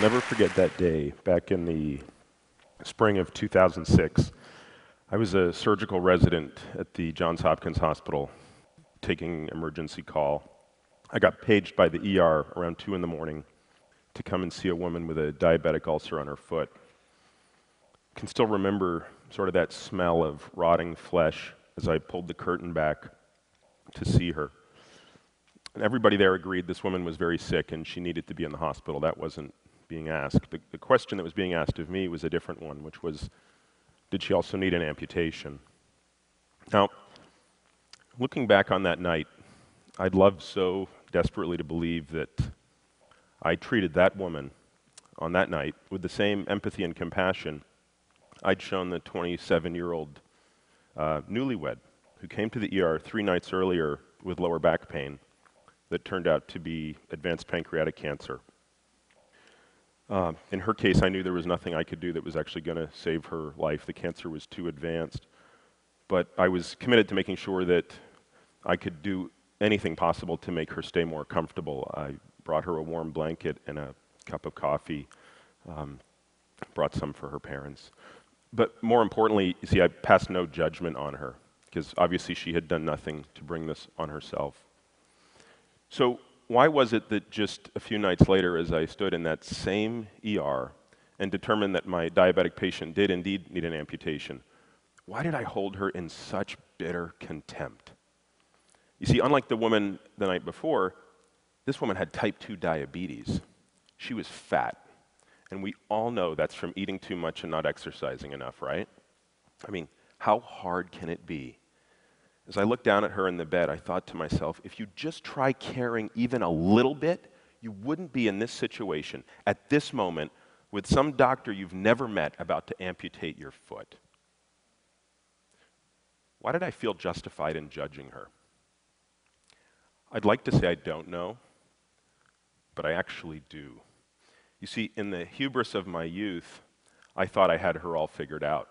I'll never forget that day back in the spring of 2006. I was a surgical resident at the Johns Hopkins Hospital taking emergency call. I got paged by the ER around 2 in the morning to come and see a woman with a diabetic ulcer on her foot. I can still remember sort of that smell of rotting flesh as I pulled the curtain back to see her. And everybody there agreed this woman was very sick and she needed to be in the hospital. That wasn't being asked. The, the question that was being asked of me was a different one, which was did she also need an amputation? Now, looking back on that night, I'd love so desperately to believe that I treated that woman on that night with the same empathy and compassion I'd shown the 27 year old uh, newlywed who came to the ER three nights earlier with lower back pain that turned out to be advanced pancreatic cancer. Uh, in her case, I knew there was nothing I could do that was actually going to save her life. The cancer was too advanced. But I was committed to making sure that I could do anything possible to make her stay more comfortable. I brought her a warm blanket and a cup of coffee, um, brought some for her parents. But more importantly, you see, I passed no judgment on her because obviously she had done nothing to bring this on herself. So, why was it that just a few nights later, as I stood in that same ER and determined that my diabetic patient did indeed need an amputation, why did I hold her in such bitter contempt? You see, unlike the woman the night before, this woman had type 2 diabetes. She was fat. And we all know that's from eating too much and not exercising enough, right? I mean, how hard can it be as I looked down at her in the bed, I thought to myself, if you just try caring even a little bit, you wouldn't be in this situation at this moment with some doctor you've never met about to amputate your foot. Why did I feel justified in judging her? I'd like to say I don't know, but I actually do. You see, in the hubris of my youth, I thought I had her all figured out.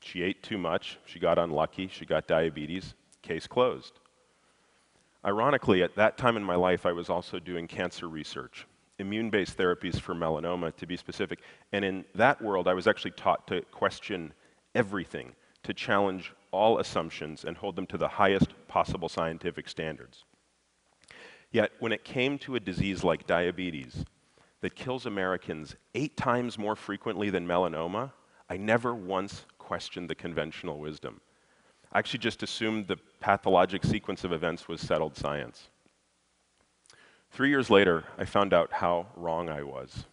She ate too much, she got unlucky, she got diabetes, case closed. Ironically, at that time in my life, I was also doing cancer research, immune based therapies for melanoma, to be specific. And in that world, I was actually taught to question everything, to challenge all assumptions and hold them to the highest possible scientific standards. Yet, when it came to a disease like diabetes that kills Americans eight times more frequently than melanoma, I never once questioned the conventional wisdom. I actually just assumed the pathologic sequence of events was settled science. Three years later, I found out how wrong I was.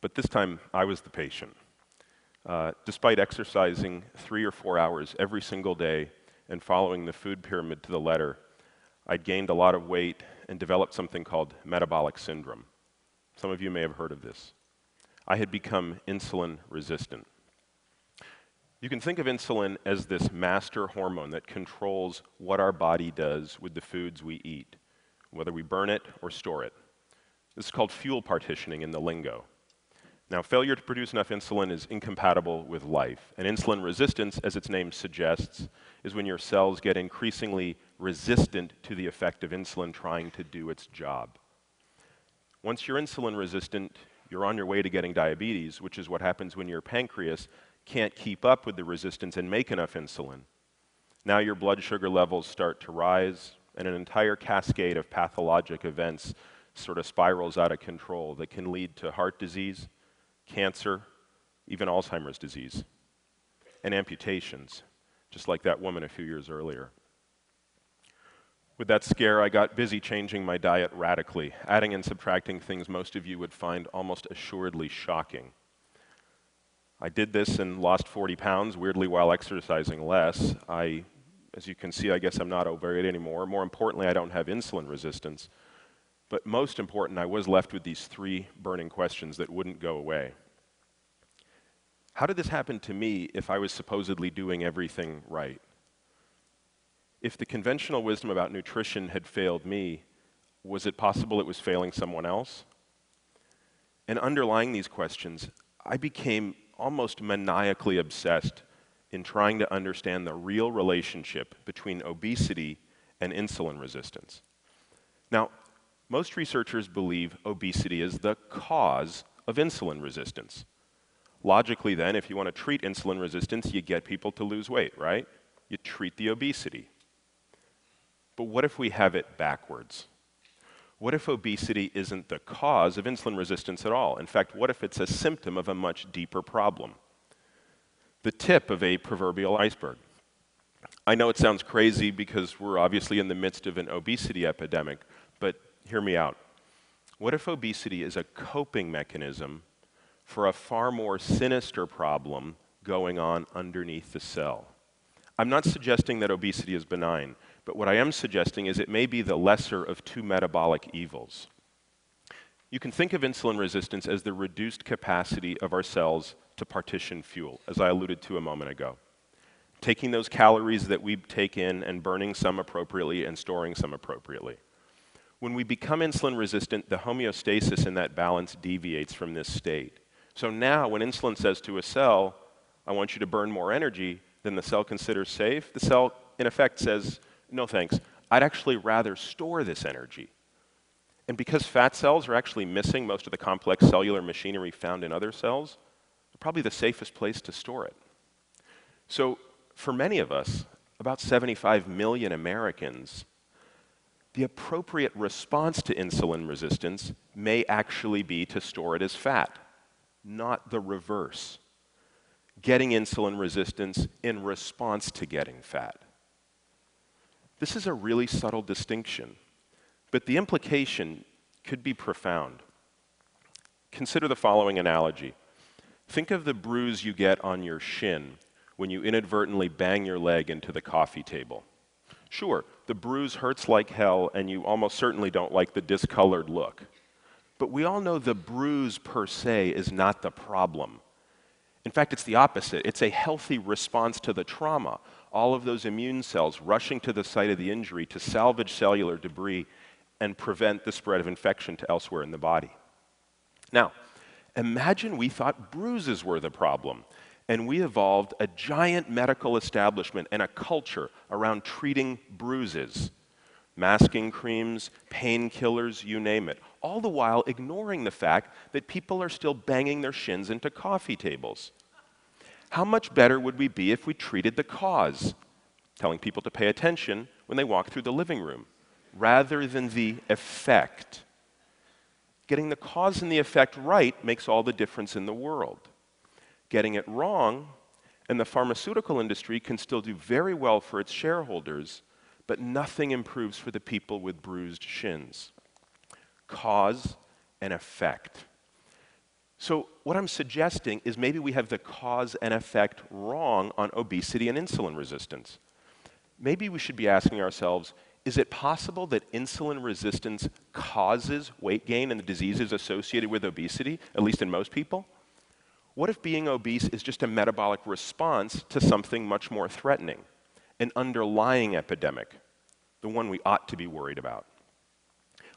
But this time, I was the patient. Uh, despite exercising three or four hours every single day and following the food pyramid to the letter, I'd gained a lot of weight and developed something called metabolic syndrome. Some of you may have heard of this. I had become insulin resistant. You can think of insulin as this master hormone that controls what our body does with the foods we eat, whether we burn it or store it. This is called fuel partitioning in the lingo. Now, failure to produce enough insulin is incompatible with life. And insulin resistance, as its name suggests, is when your cells get increasingly resistant to the effect of insulin trying to do its job. Once you're insulin resistant, you're on your way to getting diabetes, which is what happens when your pancreas can't keep up with the resistance and make enough insulin. Now your blood sugar levels start to rise, and an entire cascade of pathologic events sort of spirals out of control that can lead to heart disease, cancer, even Alzheimer's disease, and amputations, just like that woman a few years earlier. With that scare, I got busy changing my diet radically, adding and subtracting things most of you would find almost assuredly shocking. I did this and lost 40 pounds, weirdly, while exercising less. I, as you can see, I guess I'm not overweight anymore. More importantly, I don't have insulin resistance. But most important, I was left with these three burning questions that wouldn't go away. How did this happen to me if I was supposedly doing everything right? If the conventional wisdom about nutrition had failed me, was it possible it was failing someone else? And underlying these questions, I became almost maniacally obsessed in trying to understand the real relationship between obesity and insulin resistance. Now, most researchers believe obesity is the cause of insulin resistance. Logically, then, if you want to treat insulin resistance, you get people to lose weight, right? You treat the obesity. But what if we have it backwards? What if obesity isn't the cause of insulin resistance at all? In fact, what if it's a symptom of a much deeper problem? The tip of a proverbial iceberg. I know it sounds crazy because we're obviously in the midst of an obesity epidemic, but hear me out. What if obesity is a coping mechanism for a far more sinister problem going on underneath the cell? I'm not suggesting that obesity is benign, but what I am suggesting is it may be the lesser of two metabolic evils. You can think of insulin resistance as the reduced capacity of our cells to partition fuel, as I alluded to a moment ago taking those calories that we take in and burning some appropriately and storing some appropriately. When we become insulin resistant, the homeostasis in that balance deviates from this state. So now, when insulin says to a cell, I want you to burn more energy than the cell considers safe, the cell, in effect, says, No thanks. I'd actually rather store this energy. And because fat cells are actually missing most of the complex cellular machinery found in other cells, they're probably the safest place to store it. So for many of us, about 75 million Americans, the appropriate response to insulin resistance may actually be to store it as fat, not the reverse. Getting insulin resistance in response to getting fat. This is a really subtle distinction, but the implication could be profound. Consider the following analogy. Think of the bruise you get on your shin when you inadvertently bang your leg into the coffee table. Sure, the bruise hurts like hell, and you almost certainly don't like the discolored look. But we all know the bruise per se is not the problem. In fact, it's the opposite. It's a healthy response to the trauma. All of those immune cells rushing to the site of the injury to salvage cellular debris and prevent the spread of infection to elsewhere in the body. Now, imagine we thought bruises were the problem and we evolved a giant medical establishment and a culture around treating bruises masking creams, painkillers, you name it, all the while ignoring the fact that people are still banging their shins into coffee tables. How much better would we be if we treated the cause, telling people to pay attention when they walk through the living room, rather than the effect? Getting the cause and the effect right makes all the difference in the world getting it wrong, and the pharmaceutical industry can still do very well for its shareholders, but nothing improves for the people with bruised shins. Cause and effect. So, what I'm suggesting is maybe we have the cause and effect wrong on obesity and insulin resistance. Maybe we should be asking ourselves is it possible that insulin resistance causes weight gain and the diseases associated with obesity, at least in most people? What if being obese is just a metabolic response to something much more threatening, an underlying epidemic, the one we ought to be worried about?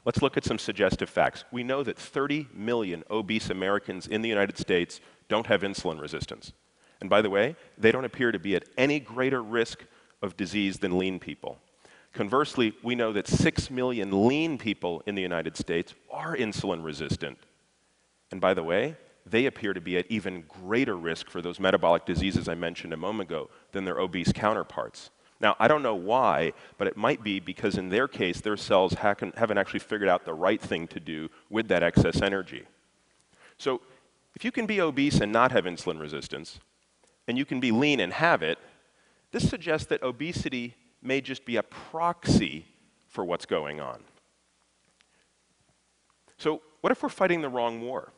Let's look at some suggestive facts. We know that 30 million obese Americans in the United States don't have insulin resistance. And by the way, they don't appear to be at any greater risk of disease than lean people. Conversely, we know that 6 million lean people in the United States are insulin resistant. And by the way, they appear to be at even greater risk for those metabolic diseases I mentioned a moment ago than their obese counterparts. Now, I don't know why, but it might be because in their case, their cells haven't actually figured out the right thing to do with that excess energy. So, if you can be obese and not have insulin resistance, and you can be lean and have it, this suggests that obesity may just be a proxy for what's going on. So, what if we're fighting the wrong war?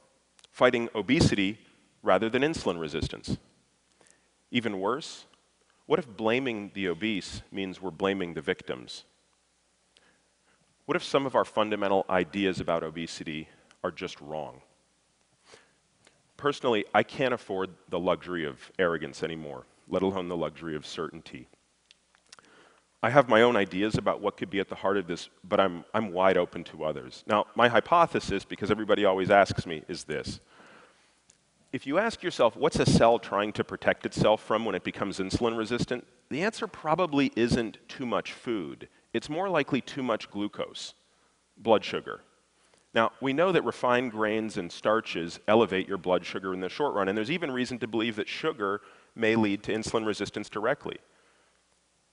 fighting obesity rather than insulin resistance. Even worse, what if blaming the obese means we're blaming the victims? What if some of our fundamental ideas about obesity are just wrong? Personally, I can't afford the luxury of arrogance anymore, let alone the luxury of certainty. I have my own ideas about what could be at the heart of this, but I'm, I'm wide open to others. Now, my hypothesis, because everybody always asks me, is this. If you ask yourself, what's a cell trying to protect itself from when it becomes insulin resistant? The answer probably isn't too much food. It's more likely too much glucose, blood sugar. Now, we know that refined grains and starches elevate your blood sugar in the short run, and there's even reason to believe that sugar may lead to insulin resistance directly.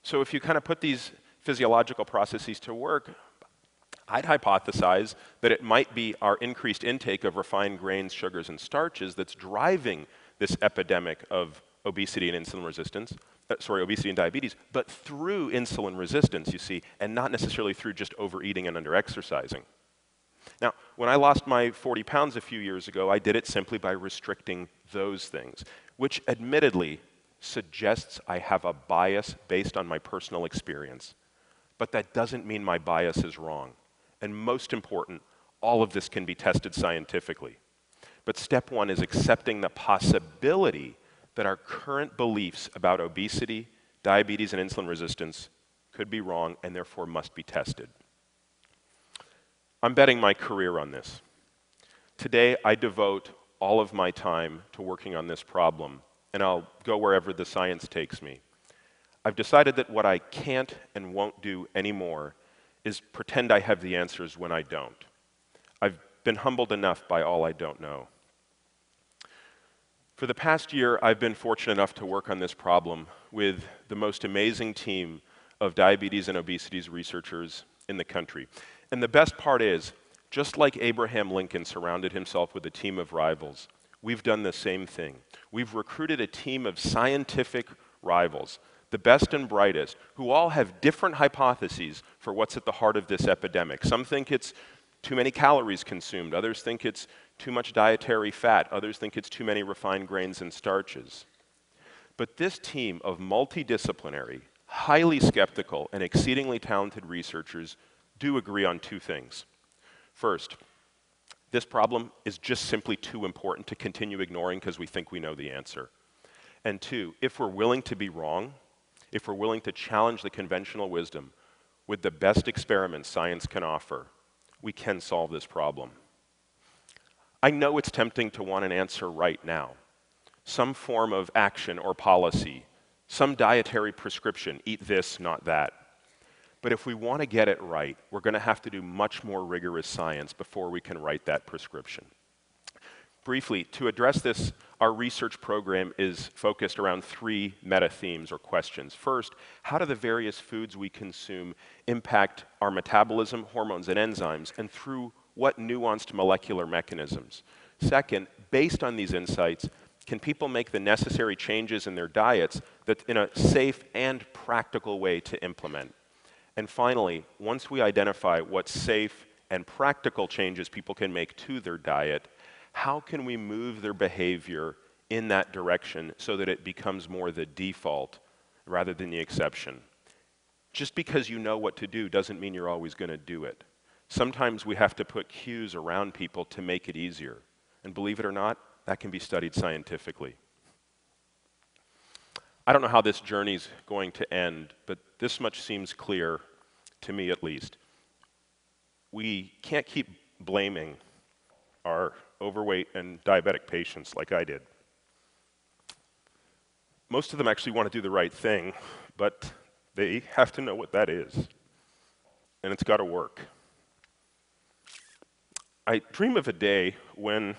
So, if you kind of put these physiological processes to work, I'd hypothesize that it might be our increased intake of refined grains, sugars, and starches that's driving this epidemic of obesity and insulin resistance, uh, sorry, obesity and diabetes, but through insulin resistance, you see, and not necessarily through just overeating and underexercising. Now, when I lost my 40 pounds a few years ago, I did it simply by restricting those things, which admittedly suggests I have a bias based on my personal experience. But that doesn't mean my bias is wrong. And most important, all of this can be tested scientifically. But step one is accepting the possibility that our current beliefs about obesity, diabetes, and insulin resistance could be wrong and therefore must be tested. I'm betting my career on this. Today, I devote all of my time to working on this problem, and I'll go wherever the science takes me. I've decided that what I can't and won't do anymore is pretend I have the answers when I don't. I've been humbled enough by all I don't know. For the past year, I've been fortunate enough to work on this problem with the most amazing team of diabetes and obesity researchers in the country. And the best part is, just like Abraham Lincoln surrounded himself with a team of rivals, we've done the same thing. We've recruited a team of scientific rivals, the best and brightest, who all have different hypotheses for what's at the heart of this epidemic. Some think it's too many calories consumed, others think it's too much dietary fat, others think it's too many refined grains and starches. But this team of multidisciplinary, highly skeptical, and exceedingly talented researchers do agree on two things. First, this problem is just simply too important to continue ignoring because we think we know the answer. And two, if we're willing to be wrong, if we're willing to challenge the conventional wisdom with the best experiments science can offer, we can solve this problem. I know it's tempting to want an answer right now some form of action or policy, some dietary prescription eat this, not that. But if we want to get it right, we're going to have to do much more rigorous science before we can write that prescription. Briefly, to address this, our research program is focused around three meta themes or questions. First, how do the various foods we consume impact our metabolism, hormones, and enzymes, and through what nuanced molecular mechanisms? Second, based on these insights, can people make the necessary changes in their diets that in a safe and practical way to implement? And finally, once we identify what safe and practical changes people can make to their diet, how can we move their behavior in that direction so that it becomes more the default rather than the exception? Just because you know what to do doesn't mean you're always going to do it. Sometimes we have to put cues around people to make it easier. And believe it or not, that can be studied scientifically. I don't know how this journey is going to end, but this much seems clear, to me at least. We can't keep blaming our overweight and diabetic patients like I did. Most of them actually want to do the right thing, but they have to know what that is. And it's got to work. I dream of a day when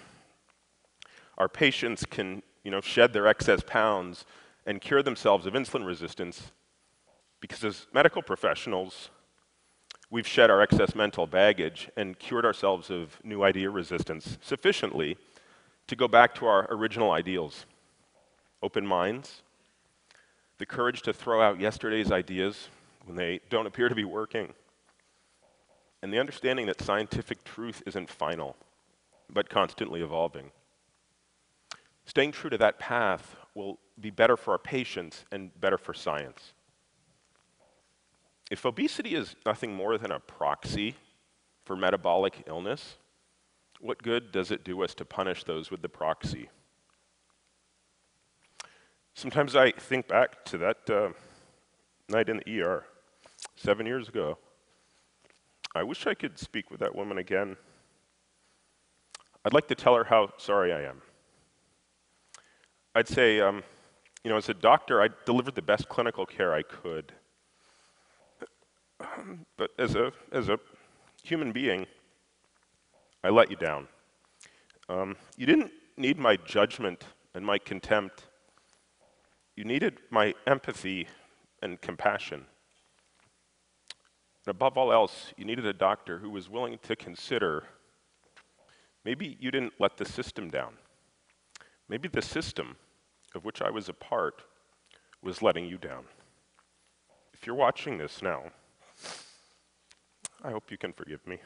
our patients can, you know, shed their excess pounds and cure themselves of insulin resistance because as medical professionals, we've shed our excess mental baggage and cured ourselves of new idea resistance sufficiently to go back to our original ideals open minds, the courage to throw out yesterday's ideas when they don't appear to be working, and the understanding that scientific truth isn't final, but constantly evolving. Staying true to that path will be better for our patients and better for science. If obesity is nothing more than a proxy for metabolic illness, what good does it do us to punish those with the proxy? Sometimes I think back to that uh, night in the ER seven years ago. I wish I could speak with that woman again. I'd like to tell her how sorry I am. I'd say, um, you know, as a doctor, I delivered the best clinical care I could. But as a, as a human being, I let you down. Um, you didn't need my judgment and my contempt. You needed my empathy and compassion. And above all else, you needed a doctor who was willing to consider maybe you didn't let the system down. Maybe the system of which I was a part was letting you down. If you're watching this now, I hope you can forgive me.